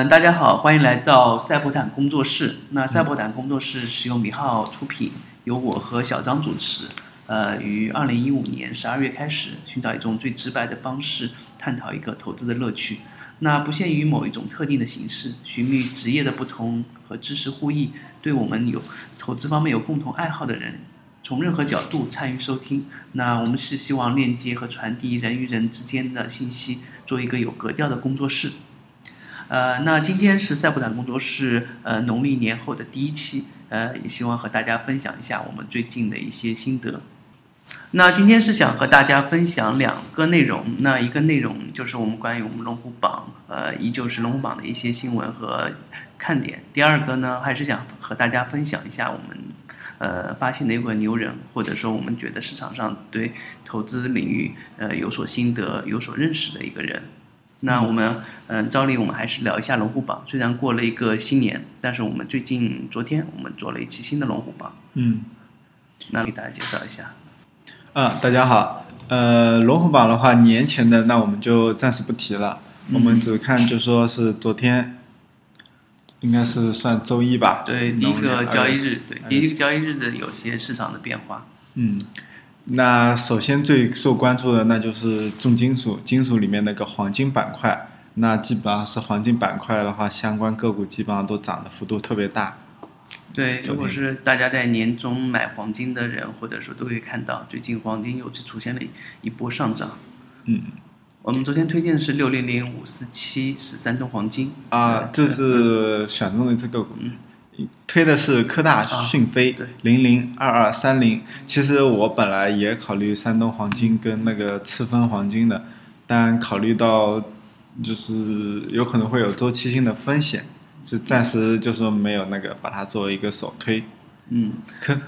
嗯，大家好，欢迎来到赛博坦工作室。那赛博坦工作室是由米浩出品，由我和小张主持。呃，于二零一五年十二月开始，寻找一种最直白的方式，探讨一个投资的乐趣。那不限于某一种特定的形式，寻觅职业的不同和知识互异，对我们有投资方面有共同爱好的人，从任何角度参与收听。那我们是希望链接和传递人与人之间的信息，做一个有格调的工作室。呃，那今天是赛博坦工作室呃农历年后的第一期，呃，也希望和大家分享一下我们最近的一些心得。那今天是想和大家分享两个内容，那一个内容就是我们关于我们龙虎榜，呃，依旧是龙虎榜的一些新闻和看点。第二个呢，还是想和大家分享一下我们呃发现的一个牛人，或者说我们觉得市场上对投资领域呃有所心得、有所认识的一个人。那我们嗯，照例我们还是聊一下龙虎榜。虽然过了一个新年，但是我们最近昨天我们做了一期新的龙虎榜。嗯，那给大家介绍一下。啊，大家好。呃，龙虎榜的话，年前的那我们就暂时不提了，我们只看就说是昨天，应该是算周一吧。对，第一个交易日，对，第一个个交易日的有些市场的变化。嗯，那首先最受关注的那就是重金属，金属里面那个黄金板块，那基本上是黄金板块的话，相关个股基本上都涨的幅度特别大。对，如果是大家在年终买黄金的人，或者说都会看到，最近黄金又是出现了一波上涨。嗯，我们昨天推荐的是六零零五四七，是山东黄金。啊，这是选中的这个股，推的是科大讯飞对零零二二三零。其实我本来也考虑山东黄金跟那个赤峰黄金的，但考虑到就是有可能会有周期性的风险，就暂时就说没有那个把它作为一个首推。嗯，科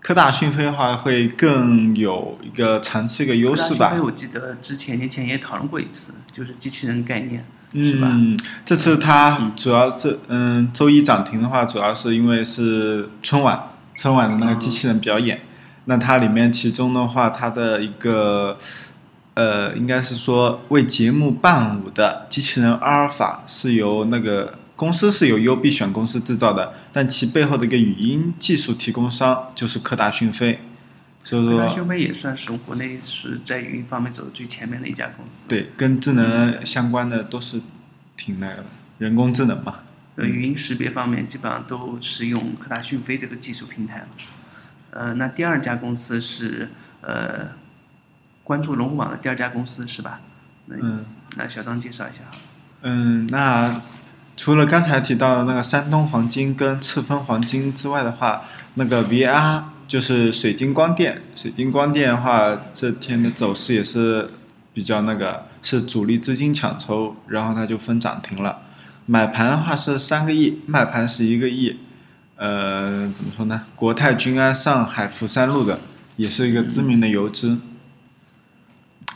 科大讯飞的话会更有一个长期一个优势吧科大讯飞。我记得之前年前也讨论过一次，就是机器人概念，吧？嗯，这次它主要是嗯，周一涨停的话，主要是因为是春晚，春晚的那个机器人表演。那它里面其中的话，它的一个呃，应该是说为节目伴舞的机器人阿尔法是由那个公司是由优必选公司制造的，但其背后的一个语音技术提供商就是科大讯飞。所以科大说，讯飞也算是国内是在语音方面走的最前面的一家公司。对，跟智能相关的都是挺那个的，人工智能嘛。呃，语音识别方面基本上都是用科大讯飞这个技术平台了。呃，那第二家公司是呃，关注龙虎网的第二家公司是吧？那、嗯。那小张介绍一下。嗯，那除了刚才提到的那个山东黄金跟赤峰黄金之外的话，那个 VR 就是水晶光电，水晶光电的话，这天的走势也是比较那个，是主力资金抢筹，然后它就分涨停了。买盘的话是三个亿，卖盘是一个亿。呃，怎么说呢？国泰君安上海福山路的，也是一个知名的游资。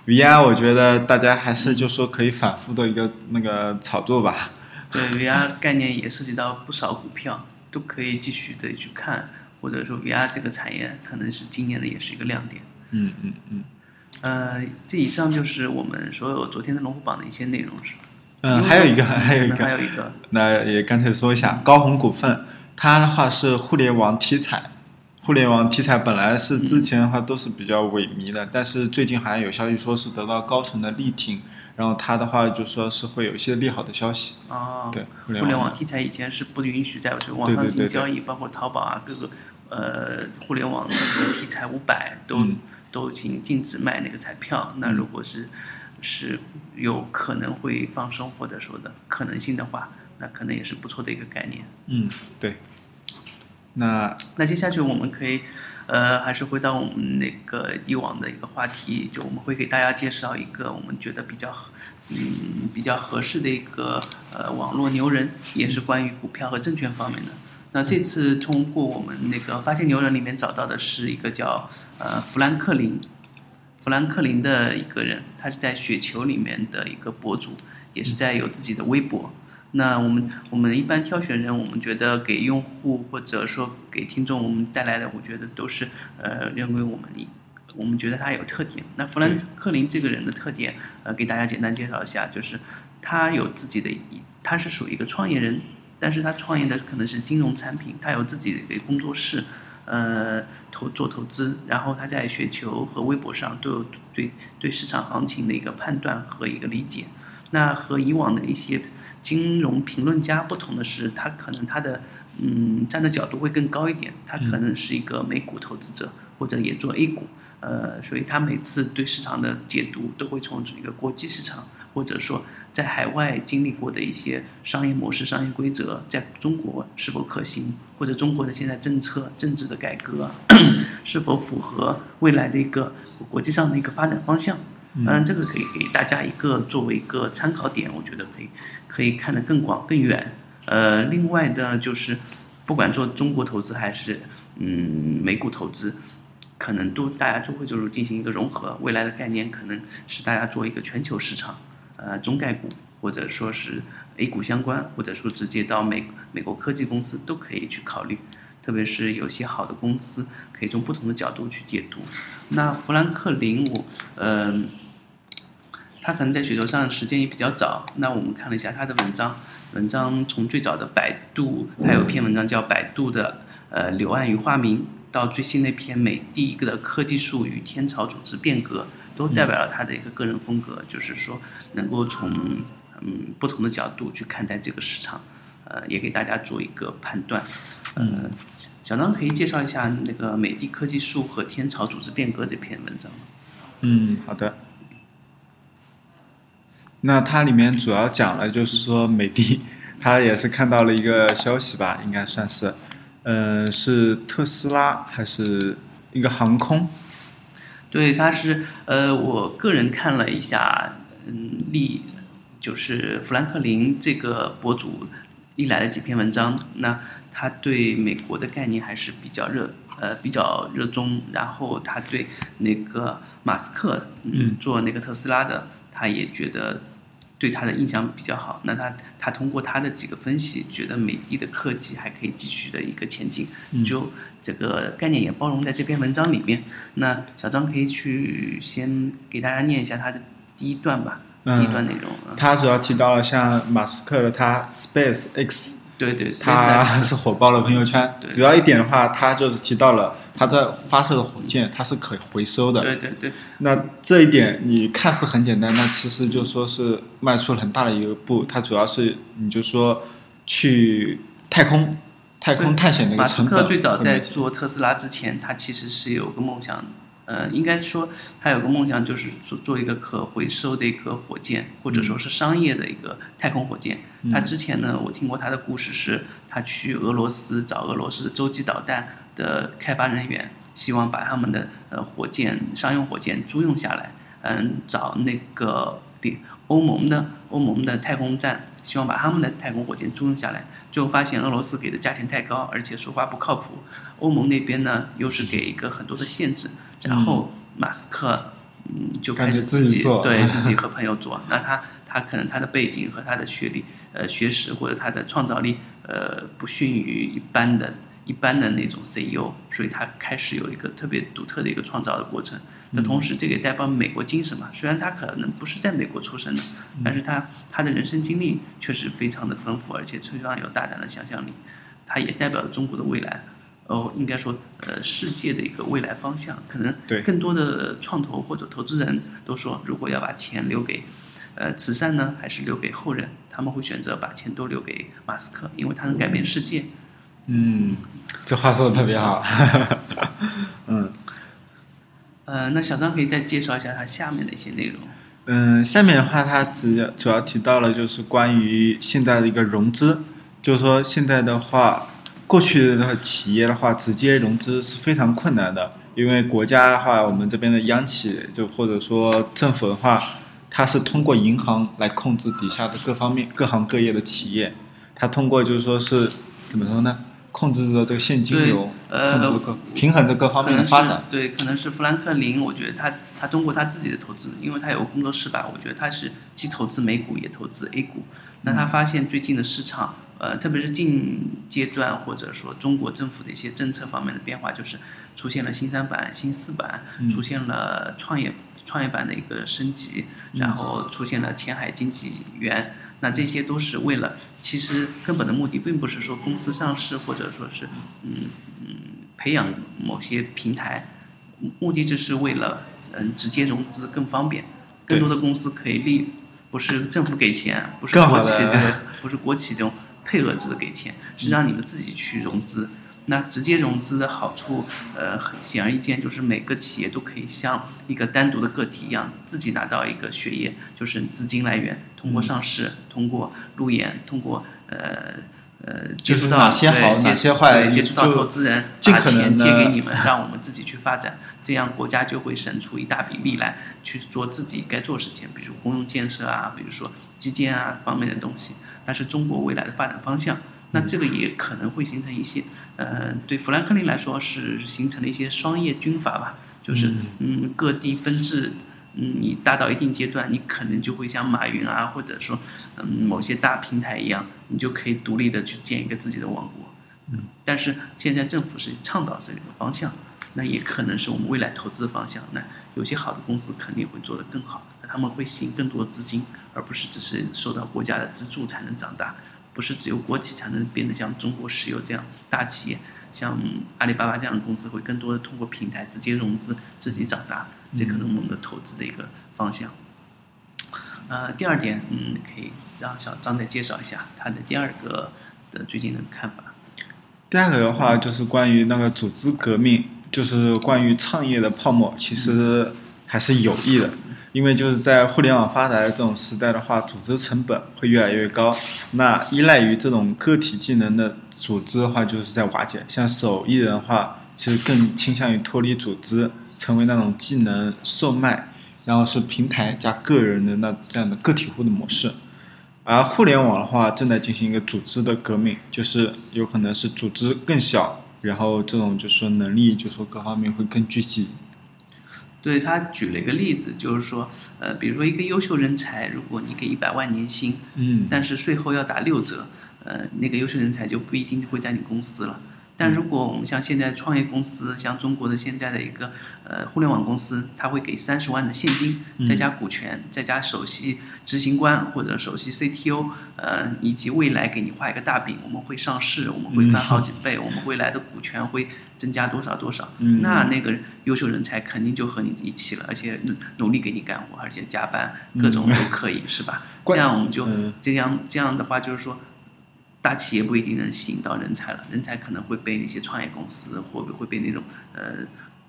VR 我觉得大家还是就说可以反复的一个那个炒作吧。对 VR 概念也涉及到不少股票，都可以继续的去看，或者说 VR 这个产业可能是今年的也是一个亮点。嗯嗯嗯。呃，这以上就是我们所有昨天的龙虎榜的一些内容，是吧？嗯，还有一个，嗯还有一个还有，一个，那也干脆说一下高鸿股份，它的话是互联网题材，互联网题材本来是之前的话都是比较萎靡的，但是最近好像有消息说是得到高层的力挺，然后它的话就说是会有一些利好的消息。哦，对，互联网题材以前是不允许在这个网上进行交易，包括淘宝啊，各个呃互联网的题材五百都、嗯都已经禁止卖那个彩票。那如果是是有可能会放松或者说的可能性的话，那可能也是不错的一个概念。嗯，对。那那接下去我们可以，呃，还是回到我们那个以往的一个话题，就我们会给大家介绍一个我们觉得比较，嗯，比较合适的一个呃网络牛人，也是关于股票和证券方面的。那这次通过我们那个发现牛人里面找到的是一个叫呃弗兰克林，弗兰克林的一个人，他是在雪球里面的一个博主，也是在有自己的微博。那我们我们一般挑选人，我们觉得给用户或者说给听众，我们带来的，我觉得都是呃认为我们一我们觉得他有特点。那弗兰克林这个人的特点，呃，给大家简单介绍一下，就是他有自己的一，他是属于一个创业人，但是他创业的可能是金融产品，他有自己的一个工作室，呃，投做投资，然后他在雪球和微博上都有对对市场行情的一个判断和一个理解。那和以往的一些金融评论家不同的是，他可能他的嗯站的角度会更高一点，他可能是一个美股投资者，或者也做 A 股，呃，所以他每次对市场的解读都会从一个国际市场，或者说在海外经历过的一些商业模式、商业规则，在中国是否可行，或者中国的现在政策、政治的改革是否符合未来的一个国际上的一个发展方向。嗯，这个可以给大家一个作为一个参考点，我觉得可以可以看得更广更远。呃，另外的就是，不管做中国投资还是嗯美股投资，可能都大家就会就是进行一个融合。未来的概念可能是大家做一个全球市场，呃，中概股或者说是 A 股相关，或者说直接到美美国科技公司都可以去考虑。特别是有些好的公司，可以从不同的角度去解读。那富兰克林，我嗯。他可能在雪球上时间也比较早，那我们看了一下他的文章，文章从最早的百度，他有篇文章叫《百度的呃柳暗与花明》，到最新那篇美第一个的科技树与天朝组织变革，都代表了他的一个个人风格，就是说能够从嗯不同的角度去看待这个市场，呃，也给大家做一个判断。嗯，小张可以介绍一下那个美的科技树和天朝组织变革这篇文章吗？嗯，好的。那它里面主要讲了，就是说美的，它也是看到了一个消息吧，应该算是，嗯，是特斯拉还是一个航空？对，他是呃，我个人看了一下，嗯，历就是富兰克林这个博主历来的几篇文章，那他对美国的概念还是比较热，呃，比较热衷，然后他对那个马斯克，嗯，做那个特斯拉的。他也觉得对他的印象比较好，那他他通过他的几个分析，觉得美的的科技还可以继续的一个前进，就这个概念也包容在这篇文章里面。那小张可以去先给大家念一下他的第一段吧，第一段内容。他主要提到了像马斯克的他 Space X。对对，他是火爆了朋友圈。主要一点的话，他就是提到了他在发射的火箭，它是可回收的。对对对。那这一点你看似很简单，那其实就说是迈出了很大的一个步。它主要是你就说去太空、太空探险的一个成本。马斯克最早在做特斯拉之前，他其实是有个梦想。呃，应该说他有个梦想，就是做做一个可回收的一个火箭，或者说是商业的一个太空火箭。他之前呢，我听过他的故事，是他去俄罗斯找俄罗斯的洲际导弹的开发人员，希望把他们的呃火箭商用火箭租用下来。嗯，找那个欧盟的欧盟的太空站，希望把他们的太空火箭租用下来。最后发现俄罗斯给的价钱太高，而且说话不靠谱。欧盟那边呢，又是给一个很多的限制。然后马斯克，嗯，就开始自己对 自己和朋友做。那他他可能他的背景和他的学历，呃，学识或者他的创造力，呃，不逊于一般的、一般的那种 CEO，所以他开始有一个特别独特的一个创造的过程。那同时，这个也代表美国精神嘛。虽然他可能不是在美国出生的，但是他他的人生经历确实非常的丰富，而且非常有大胆的想象力。他也代表了中国的未来。哦，应该说，呃，世界的一个未来方向，可能更多的创投或者投资人都说，如果要把钱留给，呃，慈善呢，还是留给后人？他们会选择把钱都留给马斯克，因为他能改变世界。嗯，这话说的特别好。嗯。呃，那小张可以再介绍一下他下面的一些内容。嗯，下面的话，他主要主要提到了就是关于现在的一个融资，就是说现在的话。过去的那个企业的话，直接融资是非常困难的，因为国家的话，我们这边的央企就或者说政府的话，它是通过银行来控制底下的各方面各行各业的企业，它通过就是说是怎么说呢？控制着这个现金流，控制各平衡着各方面的发展。对，可能是富兰克林，我觉得他他通过他自己的投资，因为他有个工作室吧，我觉得他是既投资美股也投资 A 股，那他发现最近的市场。呃，特别是近阶段，或者说中国政府的一些政策方面的变化，就是出现了新三板、新四板，出现了创业创业板的一个升级，然后出现了前海经济园，那这些都是为了，其实根本的目的并不是说公司上市或者说是嗯嗯培养某些平台，目的就是为了嗯直接融资更方便，更多的公司可以利，不是政府给钱，不是国企对，不是国企这种配额制的给钱，是让你们自己去融资。那直接融资的好处，呃，很显而易见，就是每个企业都可以像一个单独的个体一样，自己拿到一个血液，就是资金来源，通过上市，通过路演，通过呃呃接触到哪些好哪些坏接触到投资人，尽把钱可能地借给你们，让我们自己去发展，这样国家就会省出一大笔力来去做自己该做的事情，比如公用建设啊，比如说基建啊方面的东西，但是中国未来的发展方向。那这个也可能会形成一些，呃，对富兰克林来说是形成了一些商业军阀吧，就是嗯各地分治，嗯你大到一定阶段，你可能就会像马云啊，或者说嗯某些大平台一样，你就可以独立的去建一个自己的王国。嗯，但是现在政府是倡导这个方向，那也可能是我们未来投资的方向。那有些好的公司肯定会做得更好，那他们会吸引更多的资金，而不是只是受到国家的资助才能长大。不是只有国企才能变得像中国石油这样大企业，像阿里巴巴这样的公司会更多的通过平台直接融资自己长大，这可能我们的投资的一个方向。呃，第二点，嗯，可以让小张再介绍一下他的第二个的最近的看法。第二个的话就是关于那个组织革命，就是关于创业的泡沫，其实还是有益的。因为就是在互联网发达的这种时代的话，组织成本会越来越高。那依赖于这种个体技能的组织的话，就是在瓦解。像手艺人的话，其实更倾向于脱离组织，成为那种技能售卖，然后是平台加个人的那这样的个体户的模式。而互联网的话，正在进行一个组织的革命，就是有可能是组织更小，然后这种就是说能力，就是说各方面会更聚集。对他举了一个例子，就是说，呃，比如说一个优秀人才，如果你给一百万年薪，嗯但是税后要打六折，呃，那个优秀人才就不一定会在你公司了。但如果我们像现在创业公司，像中国的现在的一个呃互联网公司，他会给三十万的现金，再加股权，再加首席执行官或者首席 CTO，呃，以及未来给你画一个大饼，我们会上市，我们会翻好几倍，我们未来的股权会增加多少多少，嗯那那个优秀人才肯定就和你一起了，而且努努力给你干活，而且加班各种都可以，是吧？这样我们就嗯这样这样的话，就是说，大企业不一定能吸引到人才了，人才可能会被那些创业公司，或者会被那种呃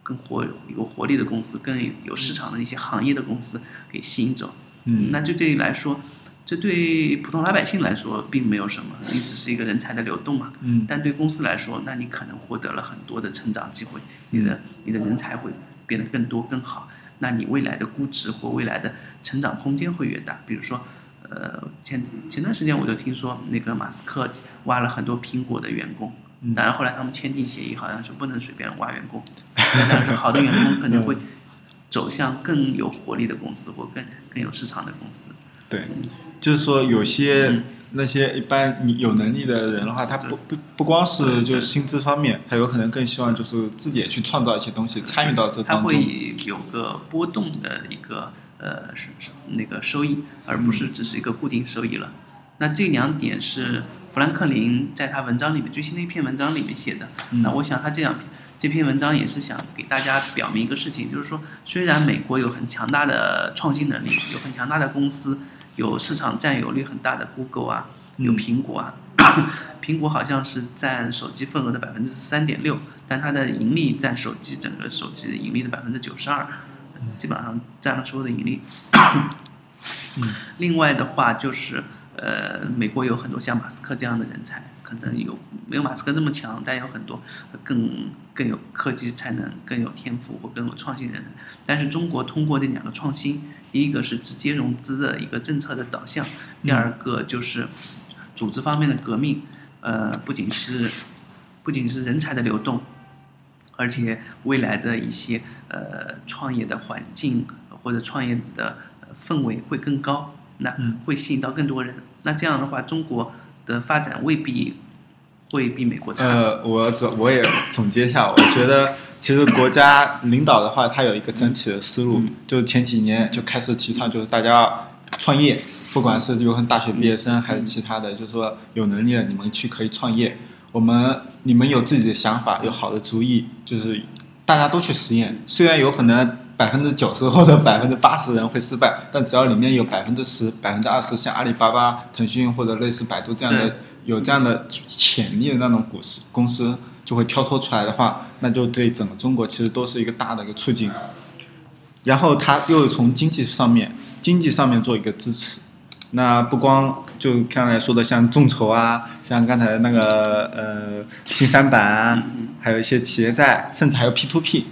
更活有活力的公司、更有市场的那些行业的公司给吸引走。嗯那这对于来说，这对普通老百姓来说并没有什么，你只是一个人才的流动嘛。嗯但对公司来说，那你可能获得了很多的成长机会，你的你的人才会变得更多更好，那你未来的估值或未来的成长空间会越大。比如说，呃，前前段时间我就听说那个马斯克挖了很多苹果的员工，嗯当然后来他们签订协议，好像是不能随便挖员工，但是好的员工可能会走向更有活力的公司或更更有市场的公司。对，就是说有些嗯那些一般你有能力的人的话，他不不不光是就是薪资方面，他有可能更希望就是自己也去创造一些东西，参与到这它当中。会有个波动的一个呃是是那个收益，而不是只是一个固定收益了。那这两点是富兰克林在他文章里面最新的一篇文章里面写的。嗯那我想他这两篇这篇文章也是想给大家表明一个事情，就是说虽然美国有很强大的创新能力，有很强大的公司，有市场占有率很大的 Google 啊，有嗯苹果啊。苹果好像是占手机份额的百分之三点六，但它的盈利占手机整个手机盈利的百分之九十二，基本上占了所有的盈利。另外的话就是，呃，美国有很多像马斯克这样的人才，可能有没有马斯克这么强，但有很多更更有科技才能、更有天赋或更有创新人才。但是中国通过这两个创新，第一个是直接融资的一个政策的导向，第二个就是组织方面的革命。呃，不仅是不仅是人才的流动，而且未来的一些呃创业的环境或者创业的呃氛围会更高，那嗯会吸引到更多人。那这样的话，中国的发展未必会比美国差。呃，我总我也总结一下，我觉得其实国家领导的话，他有一个整体的思路，嗯就是前几年就开始提倡，就是大家创业，不管是有很大学毕业生还是其他的，就是说有能力的你们去可以创业。我们你们有自己的想法，有好的主意，就是大家都去实验。虽然有可能百分之九十或者 百分之八十人会失败，但只要里面有百分之十、百分之二十，像阿里巴巴、腾讯或者类似百度这样的对有这样的潜力的那种股市公司就会跳脱出来的话，那就对整个中国其实都是一个大的一个促进。然后它又从经济上面，经济上面做一个支持。那不光就刚才说的像众筹啊，像刚才那个呃新三板啊，还有一些企业债，甚至还有 P to P。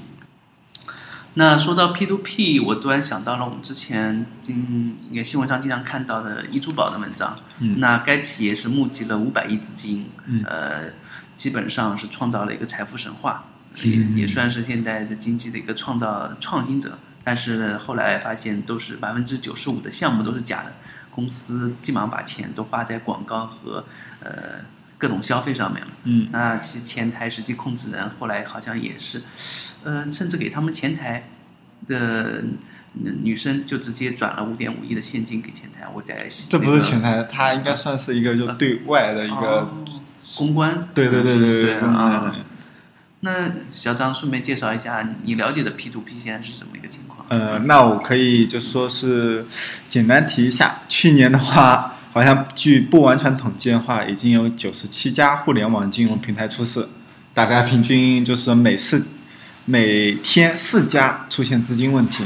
那说到 P to P，我突然想到了我们之前经也新闻上经常看到的易珠宝的文章。嗯那该企业是募集了五百亿资金，嗯呃，基本上是创造了一个财富神话，嗯也也算是现在的经济的一个创造创新者。但是呢后来发现都是百分之九十五的项目都是假的，公司基本上把钱都花在广告和呃各种消费上面了。嗯那其前台实际控制人后来好像也是，呃，甚至给他们前台的女生就直接转了五点五亿的现金给前台。我在这不是前台，他应该算是一个就对外的一个，哦公关，对对对对对啊。那小张顺便介绍一下你了解的 P to P 现在是怎么一个情况？呃，那我可以就说是简单提一下，去年的话，好像据不完全统计的话，已经有九十七家互联网金融平台出事，大概平均就是每四每天四家出现资金问题，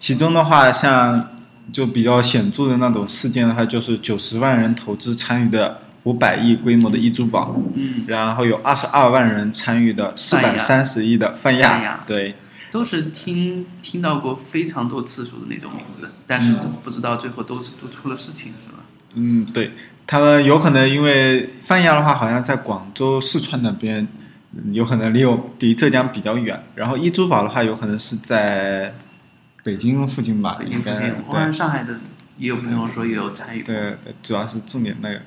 其中的话，像就比较显著的那种事件的话，就是九十万人投资参与的五百亿规模的易珠宝，嗯，然后有二十二万人参与的四百三十亿的泛泛亚亚，对。都是听听到过非常多次数的那种名字，但是都不知道最后都都出了事情，是吧？嗯，对，他们有可能因为泛亚的话，好像在广州、四川那边，嗯有可能离我离浙江比较远。然后易珠宝的话，有可能是在北京附近吧，北应该京附近，我看对上海的也有朋友说也有参与。对，对主要是重点那个，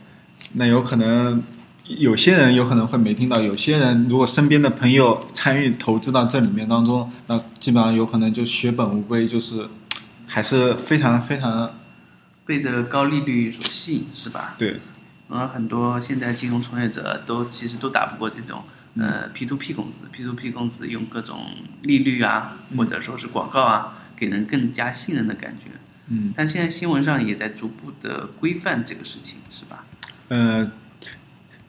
那有可能有些人有可能会没听到，有些人如果身边的朋友参与投资到这里面当中，那基本上有可能就血本无归，就是还是非常非常被这个高利率所吸引，是吧？对，嗯，很多现在金融从业者都其实都打不过这种呃 P to P 公司，P to P 公司用各种利率啊，或者说是广告啊，给人更加信任的感觉。嗯。但现在新闻上也在逐步的规范这个事情，是吧？呃，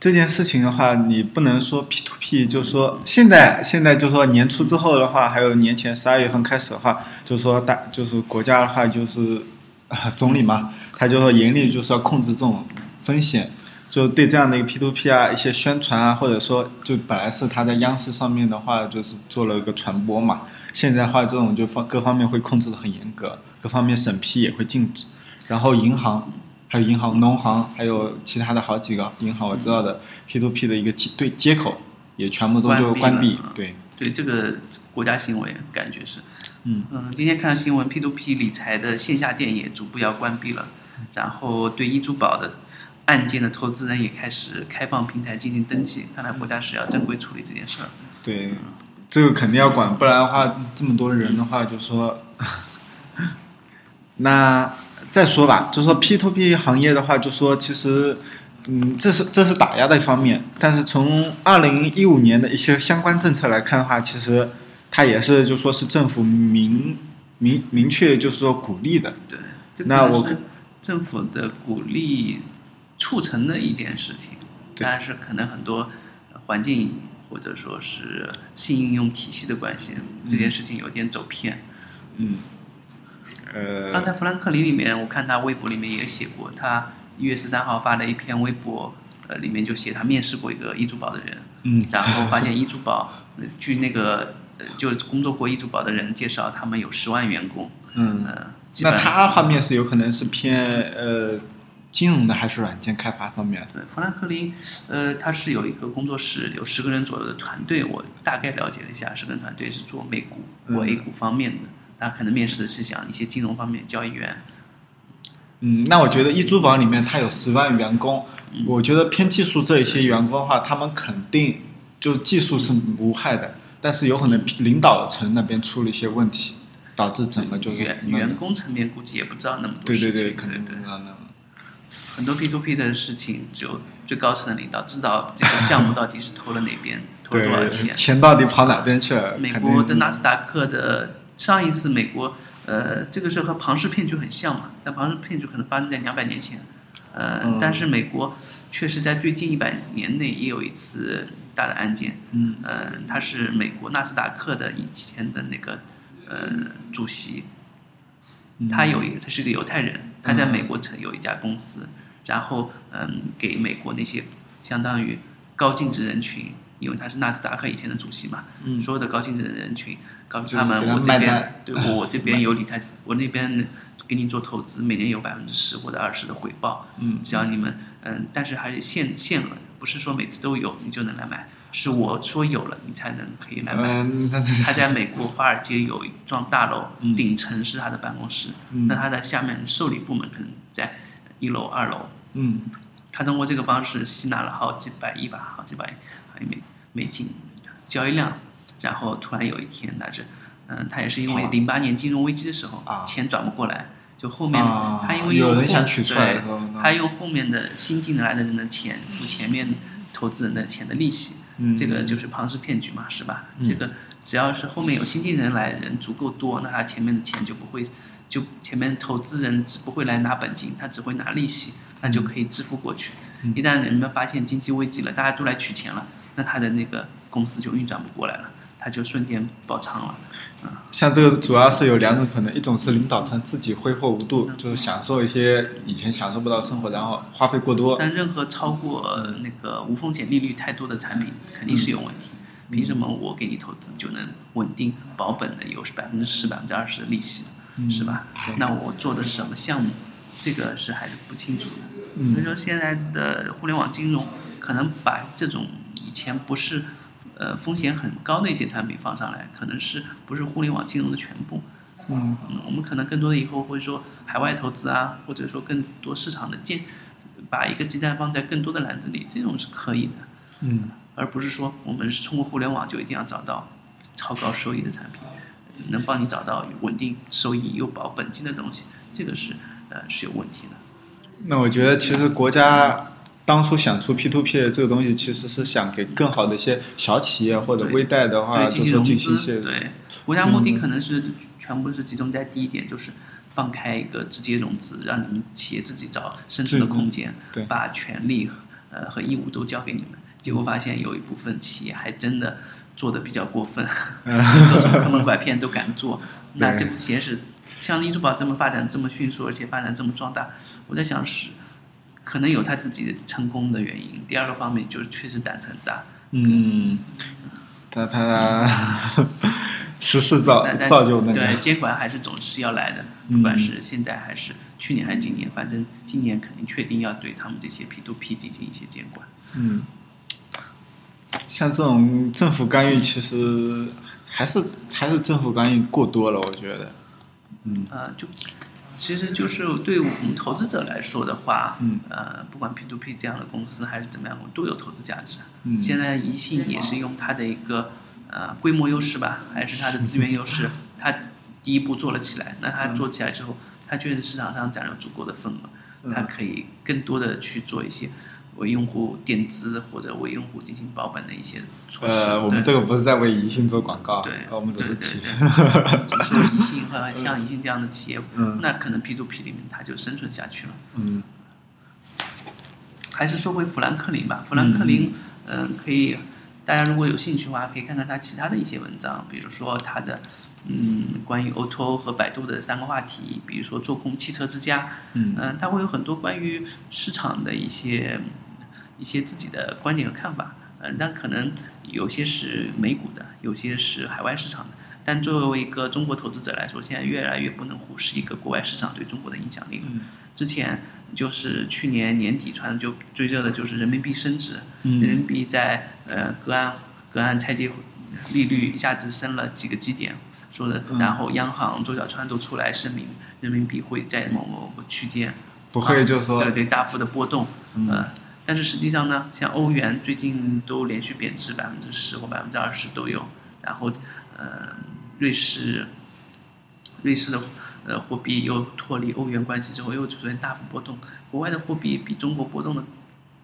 这件事情的话，你不能说 P to P，就是说现在现在就是说年初之后的话，还有年前十二月份开始的话，就是说大就是国家的话就是啊总理嘛，他就说严厉就是要控制这种风险，就对这样的一个 P to P 啊一些宣传啊，或者说就本来是他在央视上面的话就是做了一个传播嘛，现在的话这种就方各方面会控制的很严格，各方面审批也会禁止，然后银行。还有银行、农行，还有其他的好几个银行，我知道的 P to P 的一个接对接口也全部都就关闭。对，对这个国家行为感觉是，嗯嗯今天看新闻，P to P 理财的线下店也逐步要关闭了，然后对易珠宝的案件的投资人也开始开放平台进行登记，看来国家是要正规处理这件事儿。对，这个肯定要管，不然的话，这么多人的话，就说，那再说吧，就说 P to P 行业的话，就说其实，嗯，这是这是打压的一方面，但是从二零一五年的一些相关政策来看的话，其实它也是就说是政府明明明确就是说鼓励的，对，这那我政府的鼓励促成的一件事情，对。但是可能很多呃环境或者说是新应用体系的关系，这件事情有点走偏。嗯，呃，刚才富兰克林里面，我看他微博里面也写过，他一月十三号发的一篇微博，呃，里面就写他面试过一个易珠宝的人，嗯然后发现易珠宝，呃据那个呃就工作过易珠宝的人介绍，他们有十万员工，嗯，呃，那他的话面试有可能是偏呃金融的还是软件开发方面？对，富兰克林，呃，他是有一个工作室，有十个人左右的团队。我大概了解了一下，十个人团队是做美股或嗯 A 股方面的。他可能面试的是想一些金融方面交易员。嗯，那我觉得易珠宝里面它有十万员工，我觉得偏技术这一些员工的话，他们肯定就技术是无害的，但是有可能领导层那边出了一些问题，导致整个就是员员工层面估计也不知道那么多对事情，对对，肯定对不知道那么很多 P to P 的事情，只有最高层的领导知道这个项目到底是投了哪边，投了多少钱。钱到底跑哪边去了？美国的纳斯达克的上一次美国，呃，这个是和庞氏骗局很像嘛，但庞氏骗局可能发生在两百年前，呃，嗯。但是美国确实在最近一百年内也有一次大的案件，嗯，呃，他是美国纳斯达克的以前的那个呃主席，嗯。他有一个他是个犹太人，他在美国成有一家公司，然后嗯给美国那些相当于高净值人群，因为他是纳斯达克以前的主席嘛，嗯。所有的高净值的人群告诉他们我这边对我这边有理财，我那边给你做投资，每年有百分之十或者二十的回报，嗯。只要你们嗯，但是还是限限额的，不是说每次都有你就能来买，是我说有了你才能可以来买。嗯，他在美国华尔街有一幢大楼，嗯。顶层是他的办公室，嗯。那他的下面受理部门可能在一楼、二楼。嗯他通过这个方式吸纳了好几百亿吧，好几百亿美美金交易量，然后突然有一天，那是，嗯，他也是因为零八年金融危机的时候，啊钱转不过来，就后面、啊他因为用有人想取出来他用后面的新进来的人的钱付前面投资人的钱的利息，嗯。这个就是庞氏骗局嘛，是吧？嗯。这个只要是后面有新进人来，人足够多，那他前面的钱就不会，就前面投资人只不会来拿本金，他只会拿利息，那就可以支付过去。嗯一旦人们发现经济危机了，大家都来取钱了，那他的那个公司就运转不过来了，他就瞬间爆仓了。像这个主要是有两种可能，一种是领导层自己挥霍无嗯度，就是享受一些以前享受不到生活，然后花费过多。但任何超过那个无风险利率太多的产品，肯定是有问题。凭什么我给你投资就能稳定保本的有百分之十、百分之二十的利息，是吧？那我做的是什么项目？这个是还是不清楚的。嗯所以说现在的互联网金融可能把这种以前不是呃风险很高的一些产品放上来，可能是不是互联网金融的全部。嗯嗯，我们可能更多的以后会说海外投资啊，或者说更多市场的建，把一个鸡蛋放在更多的篮子里，这种是可以的，嗯而不是说我们是通过互联网就一定要找到超高收益的产品，能帮你找到稳定收益又保本金的东西，这个是呃是有问题的。那我觉得其实国家当初想出 P to P 这个东西，其实是想给更好的一些小企业或者微贷的话，进行融资，进行一些对，国家目的可能是全部是集中在第一点，就是放开一个直接融资，让你们企业自己找生存的空间，对把权利呃和义务都交给你们。结果发现有一部分企业还真的做的比较过分，各种坑蒙拐骗都敢做。那这部企业是像易珠宝这么发展这么迅速，而且发展这么壮大，我在想是可能有他自己的成功的原因。第二个方面就是确实胆子很大，嗯，他他 时势造造就那个，对监管还是总是要来的，嗯不管是现在还是去年还是今年，反正今年肯定确定要对他们这些 P to P 进行一些监管。嗯，像这种政府干预，其实还是还是政府干预过多了，我觉得，嗯呃，就其实就是对我们投资者来说的话，嗯呃，不管 P to P 这样的公司还是怎么样，我都有投资价值。嗯现在宜信也是用它的一个呃规模优势吧，还是它的资源优势，它第一步做了起来。那它做起来之后，它确实市场上占有足够的份额，它可以更多的去做一些为用户垫资或者为用户进行保本的一些措施。呃，我们这个不是在为宜信做广告，对，我们只是提，对，就是宜信和像宜信这样的企业，嗯。那可能 P to P 里面它就生存下去了。嗯。还是说回富兰克林吧，富兰克林，嗯、可以，大家如果有兴趣的话，可以看看他其他的一些文章，比如说他的，嗯，关于 O2O 和百度的三个话题，比如说做空汽车之家，嗯。嗯、他会有很多关于市场的一些一些自己的观点和看法，嗯、但可能有些是美股的，有些是海外市场的。但作为一个中国投资者来说，现在越来越不能忽视一个国外市场对中国的影响力了。嗯。之前就是去年年底传就最热的就是人民币升值，嗯。人民币在呃隔岸隔岸拆借利率一下子升了几个基点，说的，嗯。然后央行周小川都出来声明，人民币会在某某个区间不会就是说对对大幅的波动，嗯。呃，但是实际上呢，像欧元最近都连续贬值百分之十或百分之二十都有，然后呃瑞士瑞士的呃货币又脱离欧元关系之后又出现大幅波动，国外的货币比中国波动的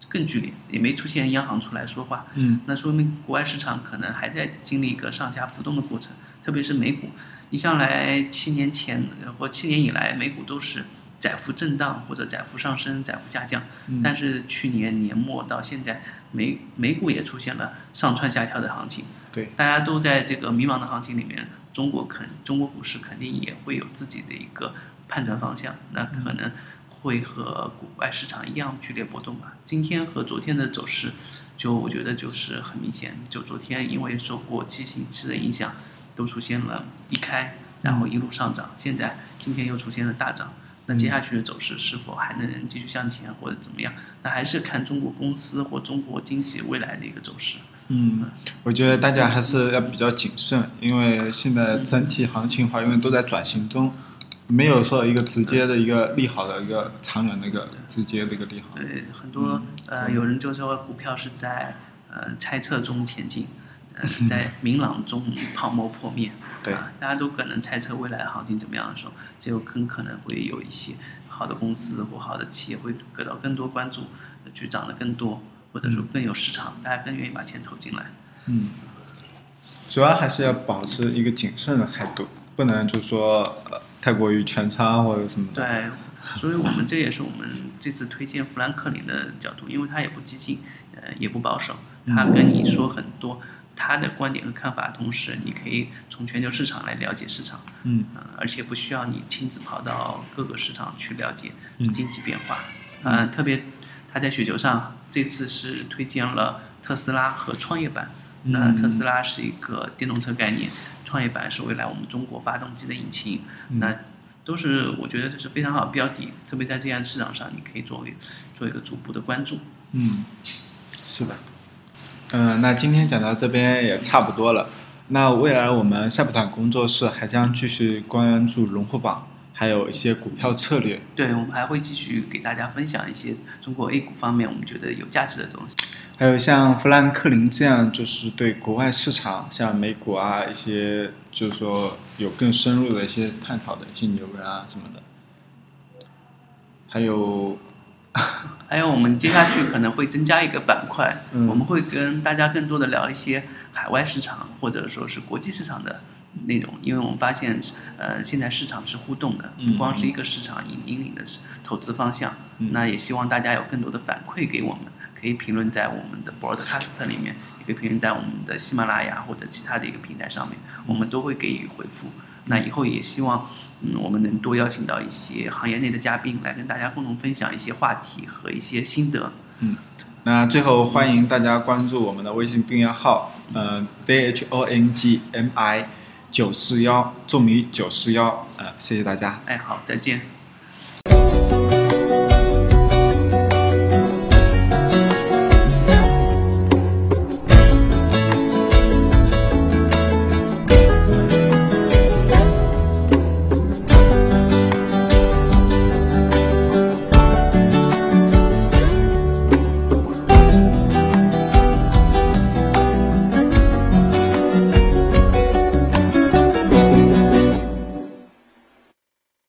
更剧烈，也没出现央行出来说话，嗯。那说明国外市场可能还在经历一个上下浮动的过程，特别是美股，一向来七年前呃或七年以来，美股都是窄幅震荡或者窄幅上升、窄幅下降，嗯。但是去年年末到现在，美美股也出现了上蹿下跳的行情，对，大家都在这个迷茫的行情里面，中国肯中国股市肯定也会有自己的一个判断方向，那可能会和国外市场一样剧烈波动吧。今天和昨天的走势，就我觉得就是很明显，就昨天因为受过期形势的影响，都出现了低开，然后一路上涨，现在今天又出现了大涨。那接下去的走势是否还能继续向前或者怎么样？那还是看中国公司或中国经济未来的一个走势。嗯，我觉得大家还是要比较谨慎，因为现在整体行情的话，因为都在转型中，没有说一个直接的一个利好的一个长远的一个直接的一个利好。对，很多呃，有人就说股票是在呃猜测中前进，呃，在明朗中泡沫破灭。对啊，大家都可能猜测未来的行情怎么样的时候，就更可能会有一些好的公司或好的企业会得到更多关注，呃去涨得更多，或者说更有市场，大家更愿意把钱投进来。嗯，主要还是要保持一个谨慎的态度，不能就说呃太过于全仓或者什么的。对，所以我们这也是我们这次推荐富兰克林的角度，因为他也不激进，呃，也不保守，他跟你说很多他的观点和看法，同时你可以从全球市场来了解市场，嗯。呃，而且不需要你亲自跑到各个市场去了解嗯。经济变化，呃，特别他在雪球上这次是推荐了特斯拉和创业板。那嗯特斯拉是一个电动车概念，创业板是未来我们中国发动机的引擎，嗯。那都是我觉得这是非常好的标的，特别在这样市场上，你可以作为做一个逐步的关注。嗯，是的。嗯、那今天讲到这边也差不多了。那未来我们赛普坦工作室还将继续关注龙虎榜，还有一些股票策略。对，我们还会继续给大家分享一些中国 A 股方面我们觉得有价值的东西。还有像富兰克林这样，就是对国外市场，像美股啊一些，就是说有更深入的一些探讨的一些牛人啊什么的。还有，还有我们接下去可能会增加一个板块，嗯。我们会跟大家更多的聊一些海外市场或者说是国际市场的内容，因为我们发现，呃，现在市场是互动的，嗯。不光是一个市场引引领的投资方向，嗯。那也希望大家有更多的反馈给我们，可以评论在我们的 broadcast 里面，也可以评论在我们的喜马拉雅或者其他的一个平台上面，我们都会给予回复。那以后也希望，嗯，我们能多邀请到一些行业内的嘉宾来跟大家共同分享一些话题和一些心得。嗯那最后欢迎大家关注我们的微信订阅号，呃，D H O N G M I 九四幺，重米九四幺，呃，谢谢大家。哎，好，再见。